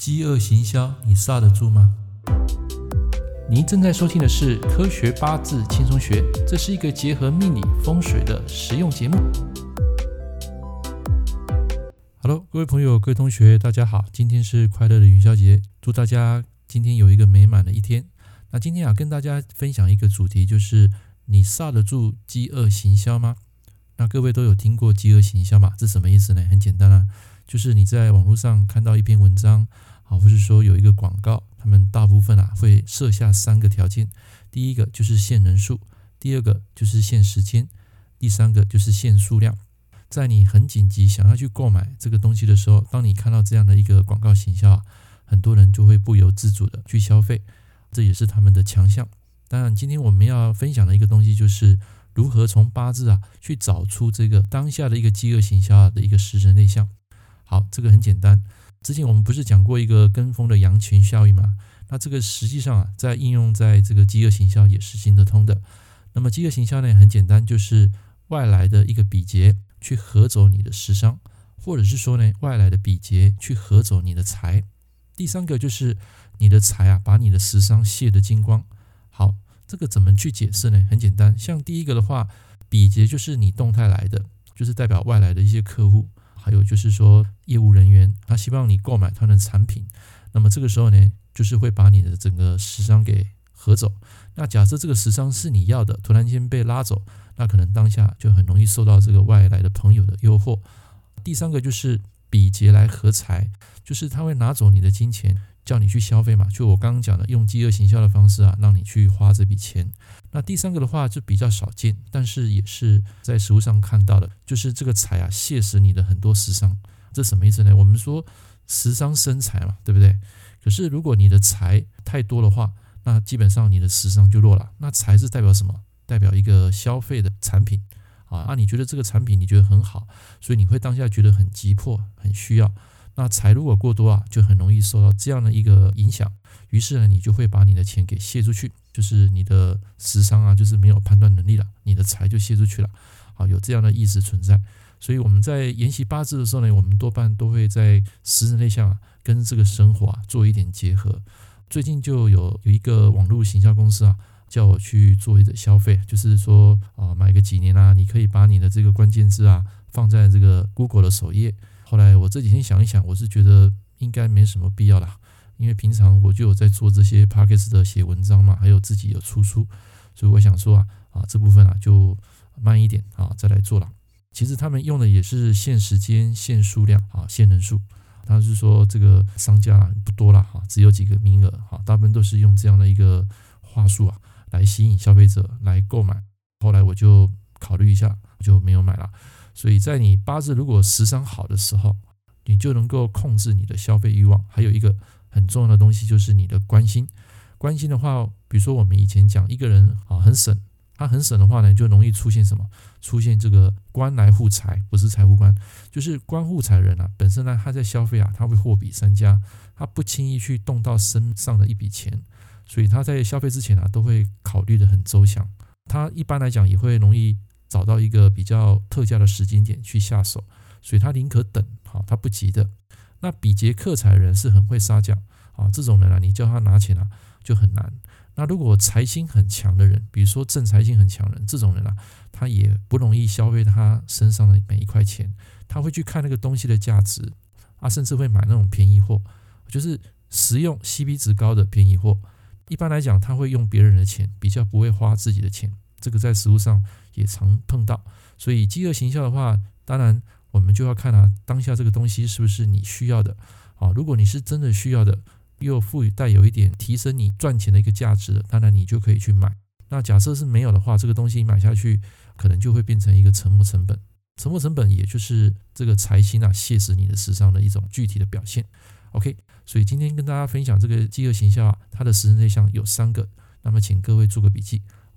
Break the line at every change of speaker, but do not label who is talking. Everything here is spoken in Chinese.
饥饿行销，你刹得住吗？您正在收听的是《科学八字轻松学》，这是一个结合命理风水的实用节目。Hello，各位朋友、各位同学，大家好，今天是快乐的元宵节，祝大家今天有一个美满的一天。那今天啊，跟大家分享一个主题，就是你刹得住饥饿行销吗？那各位都有听过饥饿行销吗？这什么意思呢？很简单啊，就是你在网络上看到一篇文章。啊，或是说有一个广告，他们大部分啊会设下三个条件，第一个就是限人数，第二个就是限时间，第三个就是限数量。在你很紧急想要去购买这个东西的时候，当你看到这样的一个广告行销啊，很多人就会不由自主的去消费，这也是他们的强项。当然，今天我们要分享的一个东西就是如何从八字啊去找出这个当下的一个饥饿行销啊的一个食神类象。好，这个很简单。之前我们不是讲过一个跟风的羊群效应吗？那这个实际上啊，在应用在这个饥饿行销也是行得通的。那么饥饿行销呢，很简单，就是外来的一个比劫去合走你的食伤，或者是说呢，外来的比劫去合走你的财。第三个就是你的财啊，把你的食伤卸得精光。好，这个怎么去解释呢？很简单，像第一个的话，比劫就是你动态来的，就是代表外来的一些客户。还有就是说，业务人员他希望你购买他的产品，那么这个时候呢，就是会把你的整个时商给合走。那假设这个时商是你要的，突然间被拉走，那可能当下就很容易受到这个外来的朋友的诱惑。第三个就是比劫来合财，就是他会拿走你的金钱。叫你去消费嘛，就我刚刚讲的，用饥饿行销的方式啊，让你去花这笔钱。那第三个的话就比较少见，但是也是在实务上看到的，就是这个财啊，泄食你的很多食伤。这什么意思呢？我们说食伤生财嘛，对不对？可是如果你的财太多的话，那基本上你的食伤就弱了。那财是代表什么？代表一个消费的产品啊。啊，你觉得这个产品你觉得很好，所以你会当下觉得很急迫，很需要。那财如果过多啊，就很容易受到这样的一个影响，于是呢，你就会把你的钱给泄出去，就是你的食伤啊，就是没有判断能力了，你的财就泄出去了，好，有这样的意识存在。所以我们在研习八字的时候呢，我们多半都会在食神内向啊，跟这个生活啊做一点结合。最近就有有一个网络行销公司啊，叫我去做一个消费，就是说啊，买个几年啊，你可以把你的这个关键字啊放在这个 Google 的首页。后来我这几天想一想，我是觉得应该没什么必要啦，因为平常我就有在做这些 Podcast 的写文章嘛，还有自己有出书，所以我想说啊啊这部分啊就慢一点啊再来做了。其实他们用的也是限时间、限数量啊、限人数。他是说这个商家啊不多了哈，只有几个名额哈，大部分都是用这样的一个话术啊来吸引消费者来购买。后来我就考虑一下，就没有买了。所以在你八字如果时伤好的时候，你就能够控制你的消费欲望。还有一个很重要的东西就是你的关心。关心的话，比如说我们以前讲一个人啊很省，他很省的话呢，就容易出现什么？出现这个官来护财，不是财富官，就是官护财人啊。本身呢，他在消费啊，他会货比三家，他不轻易去动到身上的一笔钱，所以他在消费之前啊，都会考虑得很周详。他一般来讲也会容易。找到一个比较特价的时间点去下手，所以他宁可等，好，他不急的。那比劫克财人是很会杀价，啊，这种人啊，你叫他拿钱啊就很难。那如果财星很强的人，比如说正财星很强人，这种人啊，他也不容易消费他身上的每一块钱，他会去看那个东西的价值，啊，甚至会买那种便宜货，就是实用 CP 值高的便宜货。一般来讲，他会用别人的钱，比较不会花自己的钱。这个在实务上也常碰到，所以饥饿行销的话，当然我们就要看啊，当下这个东西是不是你需要的啊？如果你是真的需要的，又赋予带有一点提升你赚钱的一个价值的，当然你就可以去买。那假设是没有的话，这个东西买下去可能就会变成一个沉没成本。沉没成本也就是这个财星啊，泄食你的食伤的一种具体的表现。OK，所以今天跟大家分享这个饥饿行销啊，它的食神类象有三个，那么请各位做个笔记。